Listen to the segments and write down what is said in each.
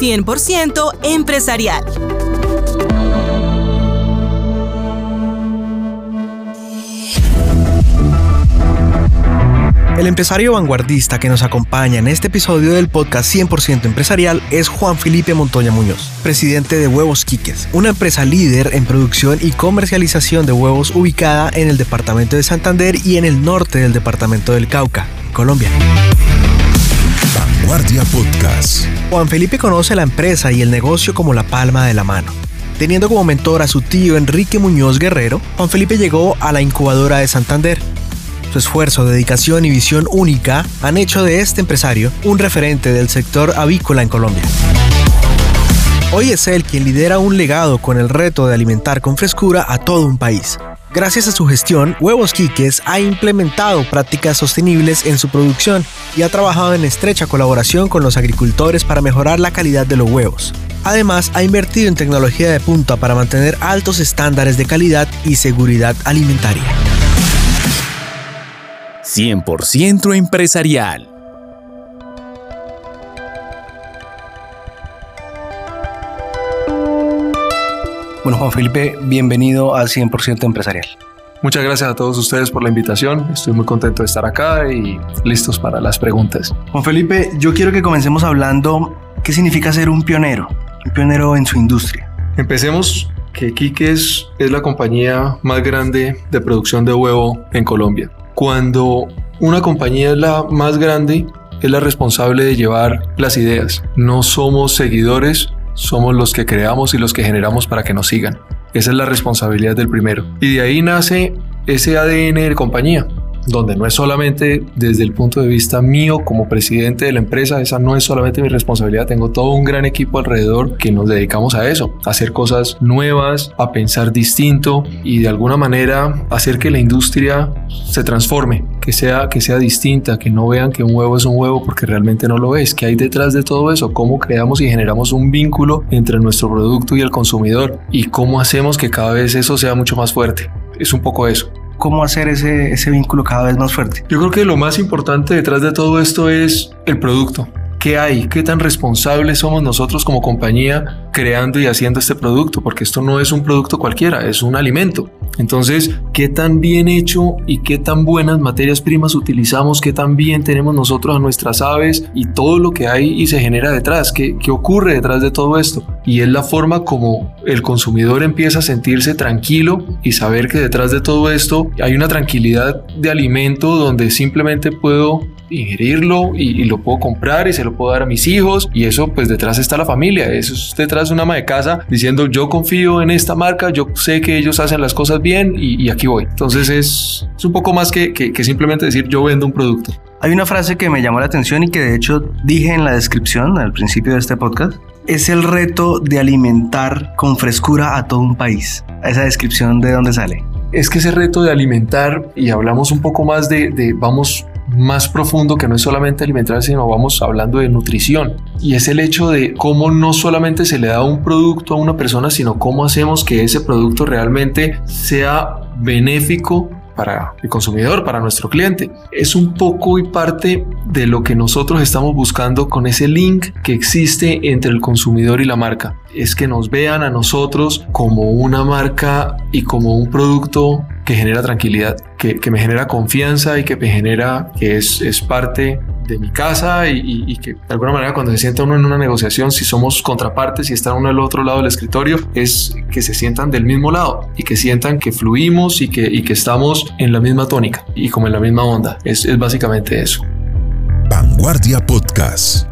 100% empresarial. El empresario vanguardista que nos acompaña en este episodio del podcast 100% empresarial es Juan Felipe Montoya Muñoz, presidente de Huevos Quiques, una empresa líder en producción y comercialización de huevos ubicada en el departamento de Santander y en el norte del departamento del Cauca, Colombia. Vanguardia Podcast. Juan Felipe conoce la empresa y el negocio como la palma de la mano. Teniendo como mentor a su tío Enrique Muñoz Guerrero, Juan Felipe llegó a la incubadora de Santander, su esfuerzo, dedicación y visión única han hecho de este empresario un referente del sector avícola en Colombia. Hoy es él quien lidera un legado con el reto de alimentar con frescura a todo un país. Gracias a su gestión, Huevos Quiques ha implementado prácticas sostenibles en su producción y ha trabajado en estrecha colaboración con los agricultores para mejorar la calidad de los huevos. Además, ha invertido en tecnología de punta para mantener altos estándares de calidad y seguridad alimentaria. 100% empresarial. Bueno, Juan Felipe, bienvenido a 100% empresarial. Muchas gracias a todos ustedes por la invitación. Estoy muy contento de estar acá y listos para las preguntas. Juan Felipe, yo quiero que comencemos hablando qué significa ser un pionero, un pionero en su industria. Empecemos que Quiques es la compañía más grande de producción de huevo en Colombia. Cuando una compañía es la más grande, es la responsable de llevar las ideas. No somos seguidores, somos los que creamos y los que generamos para que nos sigan. Esa es la responsabilidad del primero. Y de ahí nace ese ADN de compañía donde no es solamente desde el punto de vista mío como presidente de la empresa, esa no es solamente mi responsabilidad, tengo todo un gran equipo alrededor que nos dedicamos a eso, hacer cosas nuevas, a pensar distinto y de alguna manera hacer que la industria se transforme, que sea, que sea distinta, que no vean que un huevo es un huevo porque realmente no lo es, que hay detrás de todo eso, cómo creamos y generamos un vínculo entre nuestro producto y el consumidor y cómo hacemos que cada vez eso sea mucho más fuerte. Es un poco eso cómo hacer ese, ese vínculo cada vez más fuerte? Yo creo que lo más importante detrás de todo esto es el producto. ¿Qué hay? ¿Qué tan responsables somos nosotros como compañía creando y haciendo este producto? Porque esto no es un producto cualquiera, es un alimento. Entonces, ¿qué tan bien hecho y qué tan buenas materias primas utilizamos? ¿Qué tan bien tenemos nosotros a nuestras aves y todo lo que hay y se genera detrás? ¿Qué, qué ocurre detrás de todo esto? Y es la forma como el consumidor empieza a sentirse tranquilo y saber que detrás de todo esto hay una tranquilidad de alimento donde simplemente puedo ingerirlo y, lo puedo comprar y se lo puedo dar a mis hijos y eso pues detrás está la familia, eso es detrás de una ama de casa diciendo yo confío en esta marca, yo sé que ellos hacen las cosas bien y, aquí voy. Entonces es, es un poco más que, que, que simplemente decir yo vendo un producto. Hay una frase que me llamó la atención y que de hecho dije en la descripción al principio de este podcast. Es el reto de alimentar con frescura a todo un país. Esa descripción de dónde sale. Es que ese reto de alimentar, y hablamos un poco más de, de vamos más profundo que no es solamente alimentar, sino vamos hablando de nutrición. Y es el hecho de cómo no solamente se le da un producto a una persona, sino cómo hacemos que ese producto realmente sea benéfico para el consumidor, para nuestro cliente. Es un poco y parte de lo que nosotros estamos buscando con ese link que existe entre el consumidor y la marca. Es que nos vean a nosotros como una marca y como un producto que genera tranquilidad, que, me genera confianza y que me genera que es, parte de mi casa y, que de alguna manera cuando se sienta uno en una negociación, si somos contrapartes y está uno al otro lado del escritorio, es que se sientan del mismo lado y que sientan que fluimos y que, y que estamos en la misma tónica y como en la misma onda. Es, es básicamente eso. Vanguardia Podcast.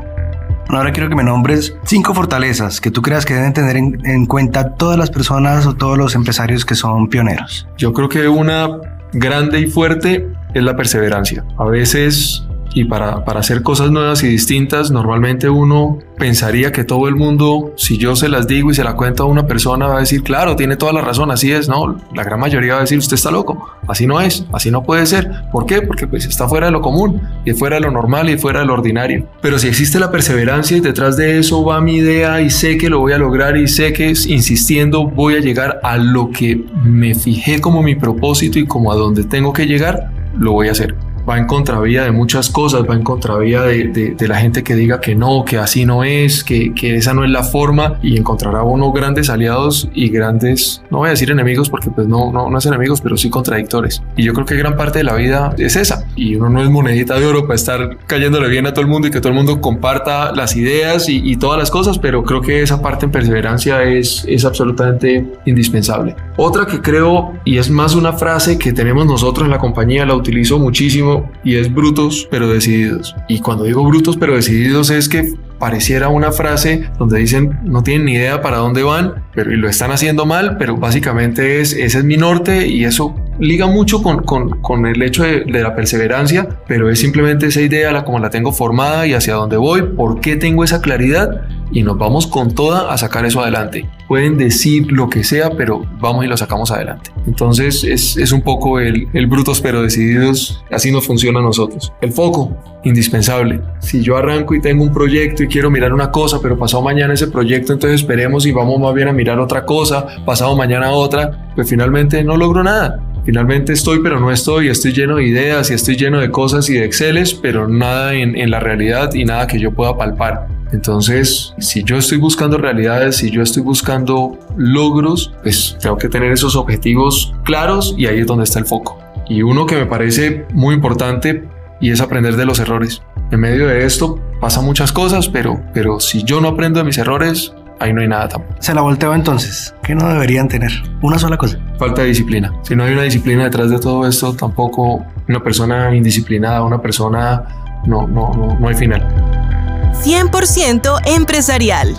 Ahora quiero que me nombres cinco fortalezas que tú creas que deben tener en, en, cuenta todas las personas o todos los empresarios que son pioneros. Yo creo que una grande y fuerte es la perseverancia. A veces y para, para, hacer cosas nuevas y distintas, normalmente uno pensaría que todo el mundo, si yo se las digo y se la cuento a una persona, va a decir, claro, tiene toda la razón, así es. No, la gran mayoría va a decir, usted está loco, así no es, así no puede ser. ¿Por qué? Porque pues está fuera de lo común, y fuera de lo normal y fuera de lo ordinario. Pero si existe la perseverancia y detrás de eso va mi idea y sé que lo voy a lograr y sé que insistiendo voy a llegar a lo que me fijé como mi propósito y como a donde tengo que llegar, lo voy a hacer va en contravía de muchas cosas, va en contravía de, de, de, la gente que diga que no, que así no es, que, que, esa no es la forma y encontrará uno grandes aliados y grandes, no voy a decir enemigos porque pues no, no, no es enemigos, pero sí contradictores. Y yo creo que gran parte de la vida es esa. Y uno no es monedita de oro para estar cayéndole bien a todo el mundo y que todo el mundo comparta las ideas y, y todas las cosas, pero creo que esa parte en perseverancia es, es absolutamente indispensable. Otra que creo, y es más una frase que tenemos nosotros en la compañía, la utilizo muchísimo y es brutos pero decididos. Y cuando digo brutos pero decididos es que pareciera una frase donde dicen no tienen ni idea para dónde van, pero y lo están haciendo mal, pero básicamente es ese es mi norte y eso liga mucho con, con, con el hecho de, de, la perseverancia, pero es simplemente esa idea la como la tengo formada y hacia dónde voy, por qué tengo esa claridad y nos vamos con toda a sacar eso adelante. Pueden decir lo que sea, pero vamos y lo sacamos adelante. Entonces es, es un poco el, el brutos pero decididos, así nos funciona a nosotros. El foco, indispensable. Si yo arranco y tengo un proyecto y quiero mirar una cosa, pero pasado mañana ese proyecto, entonces esperemos y vamos más bien a mirar otra cosa, pasado mañana otra, pues finalmente no logro nada finalmente estoy, pero no estoy, estoy lleno de ideas y estoy lleno de cosas y de Exceles, pero nada en, en, la realidad y nada que yo pueda palpar. Entonces, si yo estoy buscando realidades, si yo estoy buscando logros, pues tengo que tener esos objetivos claros y ahí es donde está el foco. Y uno que me parece muy importante y es aprender de los errores. En medio de esto pasan muchas cosas, pero, pero si yo no aprendo de mis errores, ahí no hay nada tampoco. Se la volteo entonces. ¿Qué no deberían tener? Una sola cosa. Falta de disciplina. Si no hay una disciplina detrás de todo esto, tampoco una persona indisciplinada, una persona no, no, no, no hay final. 100% empresarial.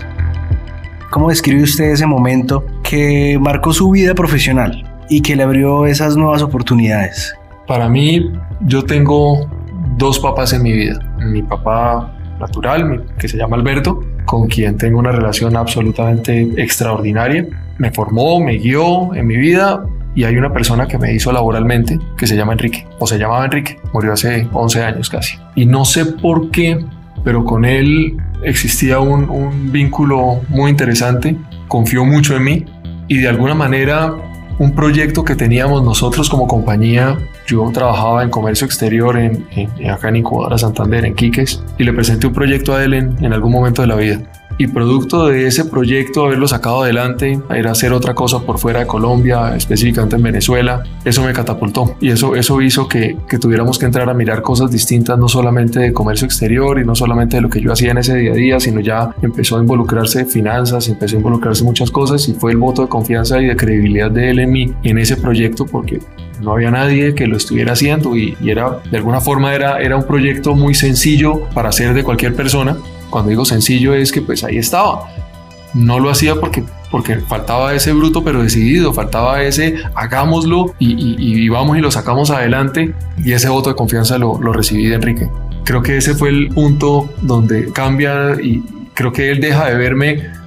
¿Cómo describe usted ese momento que marcó su vida profesional y que le abrió esas nuevas oportunidades? Para mí, yo tengo dos papás en mi vida. Mi papá natural, que se llama Alberto, con quien tengo una relación absolutamente extraordinaria. Me formó, me guió en mi vida y hay una persona que me hizo laboralmente que se llama Enrique, o se llamaba Enrique, murió hace 11 años casi. Y no sé por qué, pero con él existía un, vínculo muy interesante, confió mucho en mí y de alguna manera un proyecto que teníamos nosotros como compañía. Yo trabajaba en comercio exterior en, en, acá en Santander, en Quiques, y le presenté un proyecto a él en, en algún momento de la vida y producto de ese proyecto, haberlo sacado adelante, ir a hacer otra cosa por fuera de Colombia, específicamente en Venezuela, eso me catapultó. Y eso, eso hizo que, que tuviéramos que entrar a mirar cosas distintas, no solamente de comercio exterior y no solamente de lo que yo hacía en ese día a día, sino ya empezó a involucrarse finanzas, empezó a involucrarse muchas cosas y fue el voto de confianza y de credibilidad de él en mí, en ese proyecto, porque no había nadie que lo estuviera haciendo y, y, era de alguna forma era, era un proyecto muy sencillo para hacer de cualquier persona cuando digo sencillo es que pues ahí estaba. No lo hacía porque, porque faltaba ese bruto pero decidido, faltaba ese hagámoslo y, y, y vamos y lo sacamos adelante y ese voto de confianza lo, lo recibí de Enrique. Creo que ese fue el punto donde cambia y creo que él deja de verme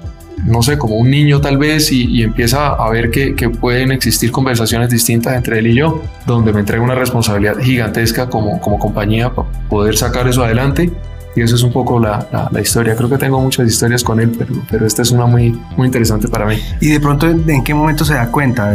no sé, como un niño tal vez y, y empieza a ver que, que, pueden existir conversaciones distintas entre él y yo, donde me entrega una responsabilidad gigantesca como, como compañía para poder sacar eso adelante y eso es un poco la, la, la, historia. Creo que tengo muchas historias con él, pero, pero esta es una muy, muy interesante para mí. ¿Y de pronto en qué momento se da cuenta?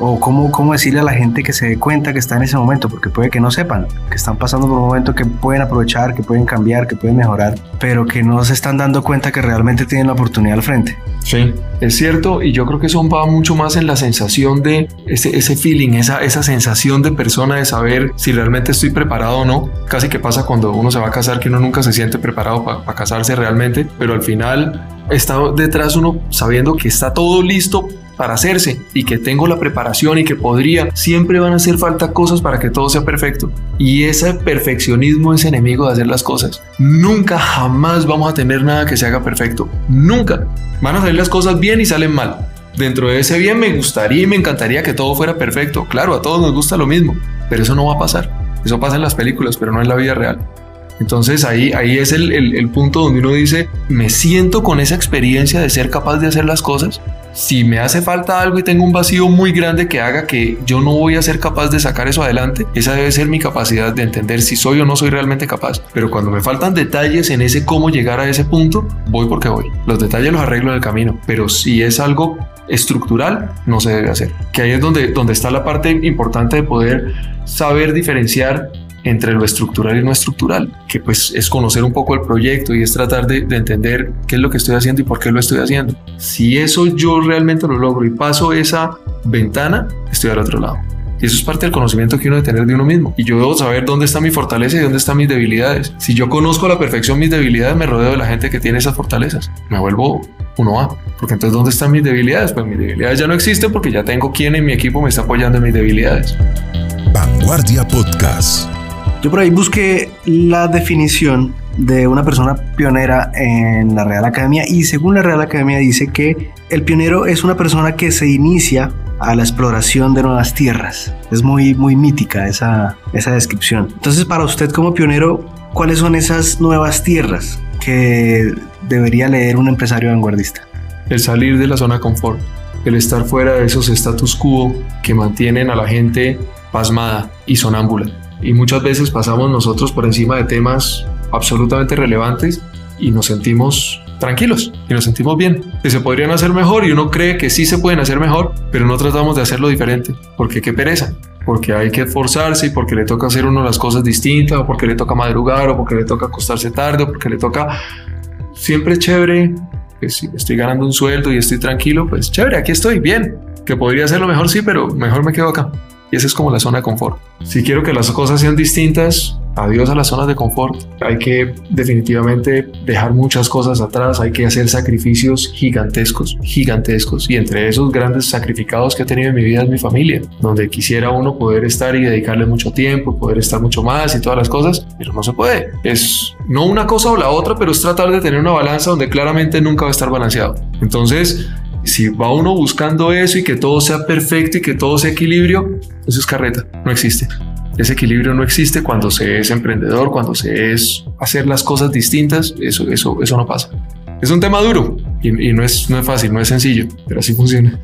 ¿O cómo, cómo decirle a la gente que se dé cuenta que está en ese momento? Porque puede que no sepan, que están pasando por un momento que pueden aprovechar, que pueden cambiar, que pueden mejorar, pero que no se están dando cuenta que realmente tienen la oportunidad al frente. Sí, es cierto, y yo creo que eso va mucho más en la sensación de ese, feeling, esa, sensación de persona de saber si realmente estoy preparado o no. Casi que pasa cuando uno se va a casar que uno nunca se siente preparado para pa casarse realmente, pero al final está detrás uno sabiendo que está todo listo para hacerse y que tengo la preparación y que podría, siempre van a hacer falta cosas para que todo sea perfecto. Y ese perfeccionismo es enemigo de hacer las cosas. Nunca, jamás vamos a tener nada que se haga perfecto. Nunca. Van a salir las cosas bien y salen mal. Dentro de ese bien me gustaría y me encantaría que todo fuera perfecto. Claro, a todos nos gusta lo mismo, pero eso no va a pasar. Eso pasa en las películas, pero no en la vida real. Entonces ahí, ahí es el, el, punto donde uno dice, me siento con esa experiencia de ser capaz de hacer las cosas. Si me hace falta algo y tengo un vacío muy grande que haga que yo no voy a ser capaz de sacar eso adelante, esa debe ser mi capacidad de entender si soy o no soy realmente capaz. Pero cuando me faltan detalles en ese cómo llegar a ese punto, voy porque voy. Los detalles los arreglo en el camino. Pero si es algo estructural, no se debe hacer. Que ahí es donde, donde está la parte importante de poder saber diferenciar entre lo estructural y no estructural, que pues es conocer un poco el proyecto y es tratar de, de entender qué es lo que estoy haciendo y por qué lo estoy haciendo. Si eso yo realmente lo logro y paso esa ventana, estoy al otro lado. Y eso es parte del conocimiento que uno debe tener de uno mismo. Y yo debo saber dónde está mi fortaleza y dónde están mis debilidades. Si yo conozco a la perfección mis debilidades, me rodeo de la gente que tiene esas fortalezas. Me vuelvo uno A. Porque entonces, ¿dónde están mis debilidades? Pues mis debilidades ya no existen porque ya tengo quien en mi equipo me está apoyando en mis debilidades. Vanguardia Podcast. Yo por ahí busqué la definición de una persona pionera en la Real Academia y según la Real Academia dice que el pionero es una persona que se inicia a la exploración de nuevas tierras. Es muy, muy mítica esa, esa descripción. Entonces, para usted como pionero, ¿cuáles son esas nuevas tierras que debería leer un empresario vanguardista? El salir de la zona confort, el estar fuera de esos status quo que mantienen a la gente pasmada y sonámbula. Y muchas veces pasamos nosotros por encima de temas absolutamente relevantes y nos sentimos tranquilos y nos sentimos bien. Que se podrían hacer mejor y uno cree que sí se pueden hacer mejor, pero no tratamos de hacerlo diferente. Porque qué pereza. Porque hay que esforzarse y porque le toca hacer uno las cosas distintas, o porque le toca madrugar, o porque le toca acostarse tarde, o porque le toca siempre chévere. Que si estoy ganando un sueldo y estoy tranquilo, pues chévere, aquí estoy bien. Que podría hacerlo mejor, sí, pero mejor me quedo acá. Y esa es como la zona de confort. Si quiero que las cosas sean distintas, adiós a las zonas de confort. Hay que definitivamente dejar muchas cosas atrás, hay que hacer sacrificios gigantescos, gigantescos. Y entre esos grandes sacrificados que he tenido en mi vida es mi familia, donde quisiera uno poder estar y dedicarle mucho tiempo, poder estar mucho más y todas las cosas, pero no se puede. Es no una cosa o la otra, pero es tratar de tener una balanza donde claramente nunca va a estar balanceado. Entonces, si va uno buscando eso y que todo sea perfecto y que todo sea equilibrio, eso es carreta, no existe. Ese equilibrio no existe cuando se es emprendedor, cuando se es hacer las cosas distintas, eso, eso, eso no pasa. Es un tema duro y, no, es, no es fácil, no es sencillo, pero así funciona.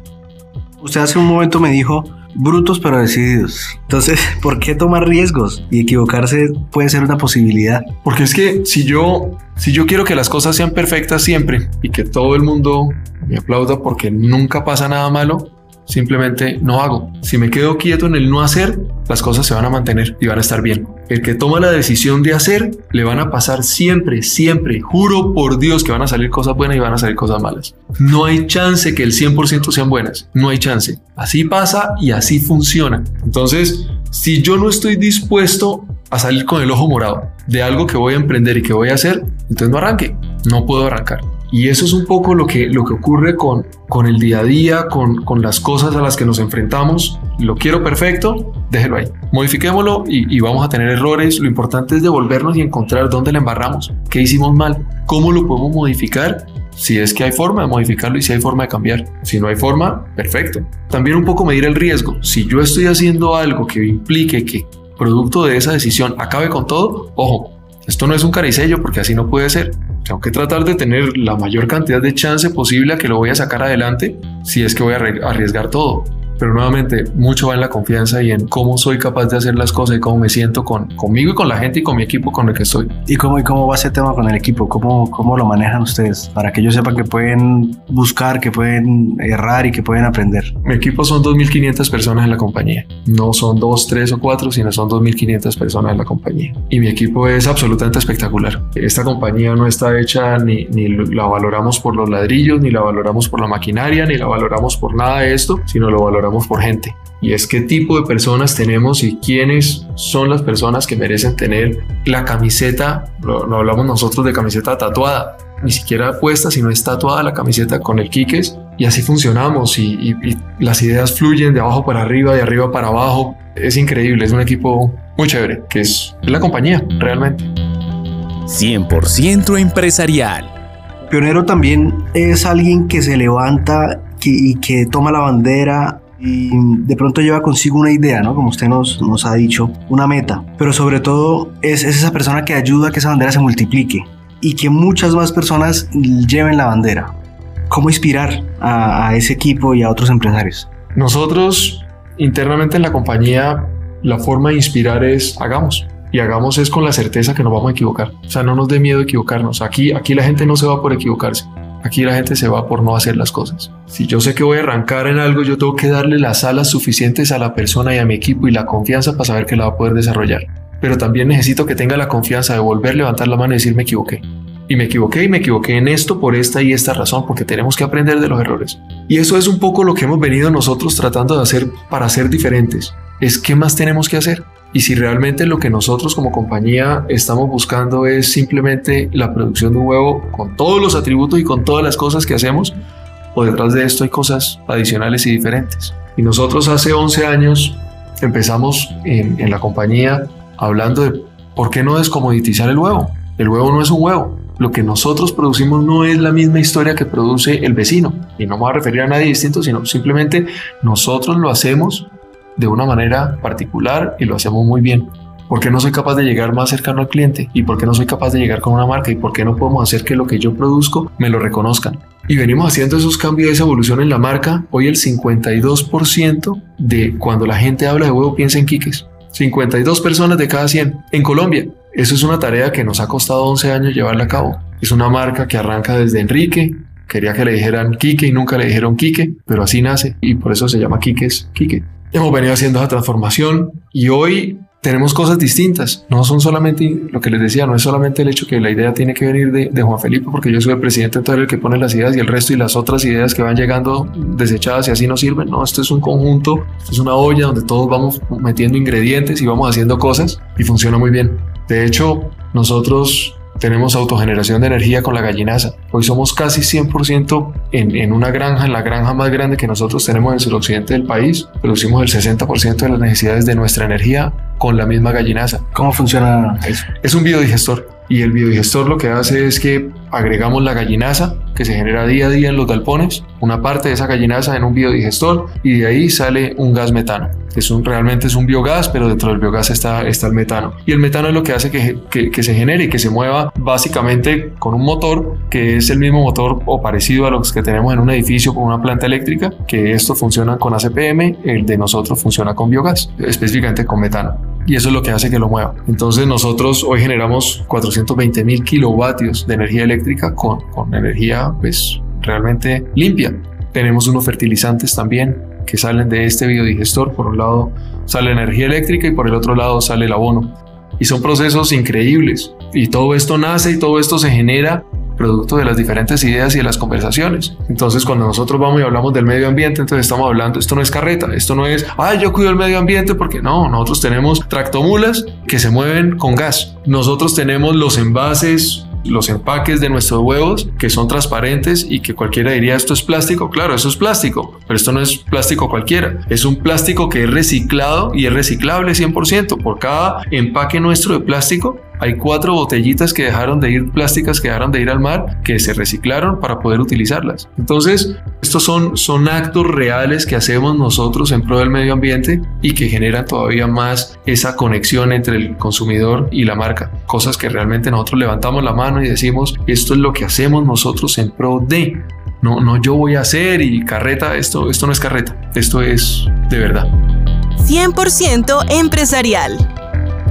Usted hace un momento me dijo, brutos pero decididos. Entonces, ¿por qué tomar riesgos? Y equivocarse puede ser una posibilidad. Porque es que si yo, si yo quiero que las cosas sean perfectas siempre y que todo el mundo me aplauda porque nunca pasa nada malo, simplemente no hago. Si me quedo quieto en el no hacer, las cosas se van a mantener y van a estar bien. El que toma la decisión de hacer, le van a pasar siempre, siempre, juro por Dios que van a salir cosas buenas y van a salir cosas malas. No hay chance que el 100% sean buenas, no hay chance. Así pasa y así funciona. Entonces, si yo no estoy dispuesto a salir con el ojo morado de algo que voy a emprender y que voy a hacer, entonces no arranque, no puedo arrancar. Y eso es un poco lo que, lo que ocurre con, con el día a día, con, con las cosas a las que nos enfrentamos. Lo quiero perfecto, déjelo ahí. Modifiquémoslo y, vamos a tener errores. Lo importante es devolvernos y encontrar dónde le embarramos, qué hicimos mal, cómo lo podemos modificar si es que hay forma de modificarlo y si hay forma de cambiar. Si no hay forma, perfecto. También un poco medir el riesgo. Si yo estoy haciendo algo que implique que producto de esa decisión acabe con todo, ojo, esto no es un caricello porque así no puede ser. Tengo que tratar de tener la mayor cantidad de chance posible a que lo voy a sacar adelante si es que voy a arriesgar todo. Pero nuevamente, mucho va en la confianza y en cómo soy capaz de hacer las cosas y cómo me siento con, conmigo y con la gente y con mi equipo con el que estoy. ¿Y cómo, y cómo va ese tema con el equipo? ¿Cómo, ¿Cómo lo manejan ustedes? Para que ellos sepan que pueden buscar, que pueden errar y que pueden aprender. Mi equipo son 2.500 personas en la compañía. No son 2, 3 o 4, sino son 2.500 personas en la compañía. Y mi equipo es absolutamente espectacular. Esta compañía no está hecha ni, ni la valoramos por los ladrillos, ni la valoramos por la maquinaria, ni la valoramos por nada de esto, sino lo valoramos por gente. Y es qué tipo de personas tenemos y quiénes son las personas que merecen tener la camiseta, no, hablamos nosotros de camiseta tatuada, ni siquiera puesta, sino es tatuada la camiseta con el Quiques. Y así funcionamos y, y, y las ideas fluyen de abajo para arriba, de arriba para abajo. Es increíble, es un equipo muy chévere, que es la compañía realmente. 100% empresarial. Pionero también es alguien que se levanta y que toma la bandera y de pronto lleva consigo una idea, ¿no? Como usted nos, ha dicho, una meta. Pero sobre todo es, es esa persona que ayuda a que esa bandera se multiplique y que muchas más personas lleven la bandera. ¿Cómo inspirar a, a ese equipo y a otros empresarios? Nosotros internamente en la compañía la forma de inspirar es hagamos. Y hagamos es con la certeza que nos vamos a equivocar. O sea, no nos dé miedo equivocarnos. Aquí, aquí la gente no se va por equivocarse. Aquí la gente se va por no hacer las cosas. Si yo sé que voy a arrancar en algo, yo tengo que darle las alas suficientes a la persona y a mi equipo y la confianza para saber que la va a poder desarrollar. pero también necesito que tenga la confianza de volver, levantar la mano y decir me equivoqué. Y me equivoqué y me equivoqué en esto por esta y esta razón, porque tenemos que aprender de los errores. Y eso es un poco lo que hemos venido nosotros tratando de hacer para ser diferentes. Es qué más tenemos que hacer. Y si realmente lo que nosotros como compañía estamos buscando es simplemente la producción de un huevo con todos los atributos y con todas las cosas que hacemos, o detrás de esto hay cosas adicionales y diferentes. Y nosotros hace 11 años empezamos en, en la compañía hablando de por qué no descomoditizar el huevo. El huevo no es un huevo, lo que nosotros producimos no es la misma historia que produce el vecino. Y no me voy a referir a nadie distinto, sino simplemente nosotros lo hacemos de una manera particular y lo hacemos muy bien. ¿Por qué no soy capaz de llegar más cercano al cliente? ¿Y por qué no soy capaz de llegar con una marca? ¿Y por qué no podemos hacer que lo que yo produzco me lo reconozcan? Y venimos haciendo esos cambios, esa evolución en la marca. Hoy el 52% de cuando la gente habla de huevo piensa en quiques. 52 personas de cada 100 en Colombia. Eso es una tarea que nos ha costado 11 años llevarla a cabo. Es una marca que arranca desde Enrique. Quería que le dijeran Quique y nunca le dijeron Quique, pero así nace y por eso se llama Quiques Quique. Hemos venido haciendo esa transformación y hoy tenemos cosas distintas. No son solamente lo que les decía, no es solamente el hecho que la idea tiene que venir de, Juan Felipe, porque yo soy el presidente, entonces el que pone las ideas y el resto y las otras ideas que van llegando desechadas y así no sirven. No, esto es un conjunto, es una olla donde todos vamos metiendo ingredientes y vamos haciendo cosas y funciona muy bien. De hecho, nosotros tenemos autogeneración de energía con la gallinaza. Hoy somos casi 100% en, en, una granja, en la granja más grande que nosotros tenemos en el suroccidente del país. Producimos el 60% de las necesidades de nuestra energía con la misma gallinaza. ¿Cómo funciona eso? Es un biodigestor y el biodigestor lo que hace es que agregamos la gallinaza que se genera día a día en los galpones, una parte de esa gallinaza en un biodigestor y de ahí sale un gas metano. Es un, realmente es un biogás, pero dentro del biogás está, está el metano. Y el metano es lo que hace que, que, que se genere y que se mueva básicamente con un motor que es el mismo motor o parecido a los que tenemos en un edificio con una planta eléctrica, que esto funciona con ACPM, el de nosotros funciona con biogás, específicamente con metano y eso es lo que hace que lo mueva. Entonces nosotros hoy generamos 420 mil kilovatios de energía eléctrica con, con energía pues realmente limpia. Tenemos unos fertilizantes también que salen de este biodigestor. Por un lado sale energía eléctrica y por el otro lado sale el abono. Y son procesos increíbles. Y todo esto nace y todo esto se genera producto de las diferentes ideas y de las conversaciones. Entonces, cuando nosotros vamos y hablamos del medio ambiente, entonces estamos hablando, esto no es carreta, esto no es, ay, yo cuido el medio ambiente, porque no, nosotros tenemos tractomulas que se mueven con gas. Nosotros tenemos los envases los empaques de nuestros huevos que son transparentes y que cualquiera diría esto es plástico. Claro, eso es plástico, pero esto no es plástico cualquiera. Es un plástico que es reciclado y es reciclable 100%. Por cada empaque nuestro de plástico hay cuatro botellitas que dejaron de ir, plásticas que dejaron de ir al mar, que se reciclaron para poder utilizarlas. Entonces, estos son, son actos reales que hacemos nosotros en pro del medio ambiente y que generan todavía más esa conexión entre el consumidor y la marca. Cosas que realmente nosotros levantamos la mano y decimos, esto es lo que hacemos nosotros en pro de. No, no yo voy a hacer y carreta, esto, esto no es carreta, esto es de verdad. 100% empresarial.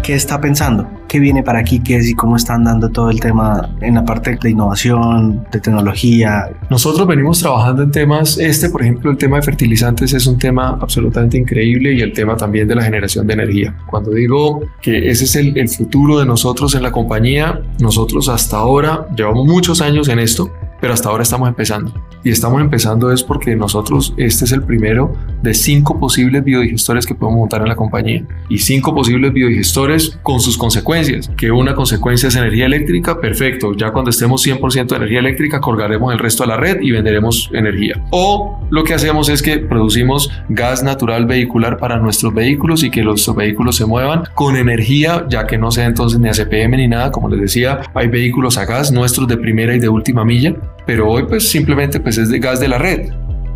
¿Qué está pensando? ¿Qué viene para aquí? ¿Qué es y cómo están dando todo el tema en la parte de innovación, de tecnología? Nosotros venimos trabajando en temas, este por ejemplo, el tema de fertilizantes es un tema absolutamente increíble y el tema también de la generación de energía. Cuando digo que ese es el, el futuro de nosotros en la compañía, nosotros hasta ahora llevamos muchos años en esto, pero hasta ahora estamos empezando. Y estamos empezando es porque nosotros, este es el primero de cinco posibles biodigestores que podemos montar en la compañía. Y cinco posibles biodigestores con sus consecuencias. Que una consecuencia es energía eléctrica, perfecto. Ya cuando estemos 100% de energía eléctrica, colgaremos el resto a la red y venderemos energía. O lo que hacemos es que producimos gas natural vehicular para nuestros vehículos y que los vehículos se muevan con energía, ya que no sea entonces ni ACPM ni nada. Como les decía, hay vehículos a gas nuestros de primera y de última milla pero hoy pues simplemente pues es de gas de la red.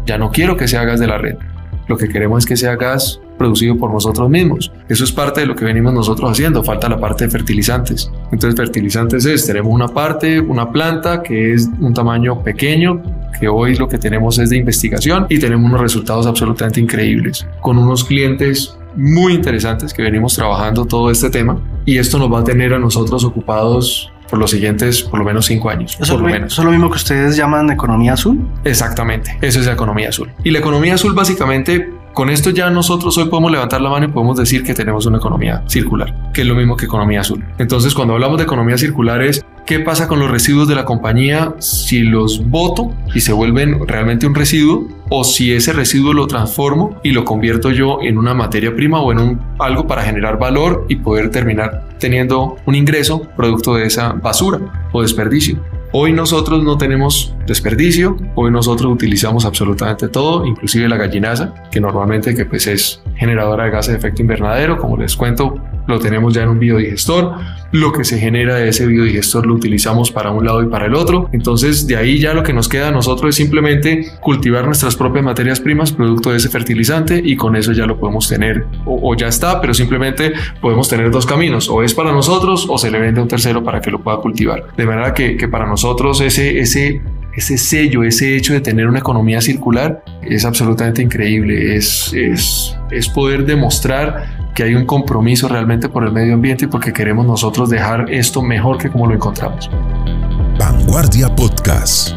Ya no quiero que sea gas de la red. Lo que queremos es que sea gas producido por nosotros mismos. Eso es parte de lo que venimos nosotros haciendo. Falta la parte de fertilizantes. Entonces fertilizantes es, tenemos una parte, una planta que es un tamaño pequeño, que hoy lo que tenemos es de investigación y tenemos unos resultados absolutamente increíbles con unos clientes muy interesantes que venimos trabajando todo este tema y esto nos va a tener a nosotros ocupados por los siguientes por lo menos cinco años. ¿Eso, por lo es, menos. ¿Eso es lo mismo que ustedes llaman economía azul? Exactamente, eso es la economía azul. Y la economía azul básicamente Con esto ya nosotros hoy podemos levantar la mano y podemos decir que tenemos una economía circular, que es lo mismo que economía azul. Entonces, cuando hablamos de economía circular es qué pasa con los residuos de la compañía si los voto y se vuelven realmente un residuo o si ese residuo lo transformo y lo convierto yo en una materia prima o en algo para generar valor y poder terminar teniendo un ingreso producto de esa basura o desperdicio. Hoy nosotros no tenemos desperdicio, hoy nosotros utilizamos absolutamente todo, inclusive la gallinaza, que normalmente que pues es generadora de gases de efecto invernadero, como les cuento, lo tenemos ya en un biodigestor, lo que se genera de ese biodigestor lo utilizamos para un lado y para el otro, entonces de ahí ya lo que nos queda a nosotros es simplemente cultivar nuestras propias materias primas producto de ese fertilizante y con eso ya lo podemos tener o, ya está, pero simplemente podemos tener dos caminos, o es para nosotros o se le vende a un tercero para que lo pueda cultivar. De manera que, que para nosotros ese, ese ese sello, ese hecho de tener una economía circular es absolutamente increíble. Es, es, es poder demostrar que hay un compromiso realmente por el medio ambiente y porque queremos nosotros dejar esto mejor que como lo encontramos. Vanguardia Podcast.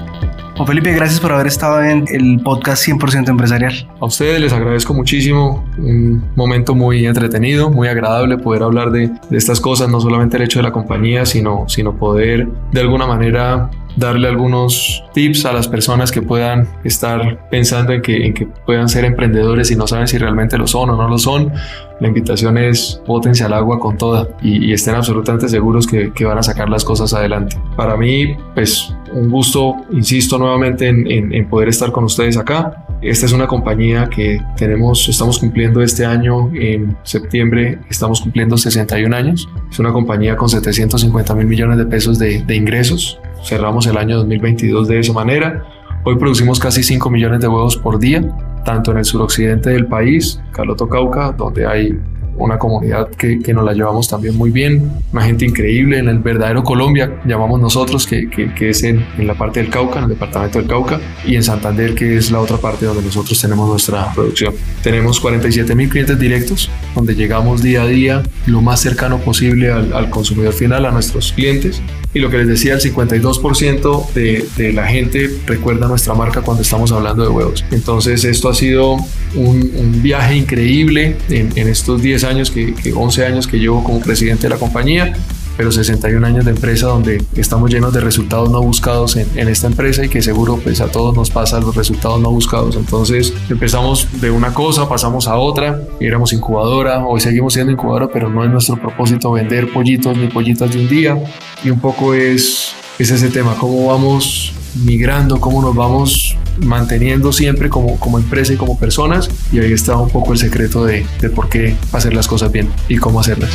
Juan Felipe, gracias por haber estado en el podcast 100% empresarial. A ustedes les agradezco muchísimo, un momento muy entretenido, muy agradable poder hablar de, de, estas cosas, no solamente el hecho de la compañía, sino, sino poder de alguna manera darle algunos tips a las personas que puedan estar pensando en que, en puedan ser emprendedores y no saben si realmente lo son o no lo son. La invitación es potencia al agua con toda y, estén absolutamente seguros que, que, van a sacar las cosas adelante. Para mí, pues un gusto, insisto nuevamente en, en, en poder estar con ustedes acá. Esta es una compañía que tenemos, estamos cumpliendo este año en septiembre, estamos cumpliendo 61 años. Es una compañía con 750 mil millones de pesos de, de ingresos cerramos el año 2022 de esa manera. Hoy producimos casi 5 millones de huevos por día, tanto en el suroccidente del país, Caloto Cauca, donde hay una comunidad que, que, nos la llevamos también muy bien, una gente increíble en el verdadero Colombia, llamamos nosotros, que, que, es en, en, la parte del Cauca, en el departamento del Cauca, y en Santander, que es la otra parte donde nosotros tenemos nuestra producción. Tenemos 47 mil clientes directos, donde llegamos día a día lo más cercano posible al, al consumidor final, a nuestros clientes, y lo que les decía, el 52% de, de, la gente recuerda nuestra marca cuando estamos hablando de huevos. Entonces esto ha sido un, un viaje increíble en, en estos 10 años, que, que 11 años que llevo como presidente de la compañía pero 61 años de empresa donde estamos llenos de resultados no buscados en, en, esta empresa y que seguro pues a todos nos pasa los resultados no buscados. Entonces empezamos de una cosa, pasamos a otra, éramos incubadora, hoy seguimos siendo incubadora, pero no es nuestro propósito vender pollitos ni pollitas de un día. Y un poco es, es ese tema, cómo vamos migrando, cómo nos vamos manteniendo siempre como, como empresa y como personas. Y ahí está un poco el secreto de, de por qué hacer las cosas bien y cómo hacerlas.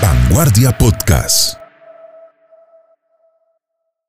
Vanguardia Podcast.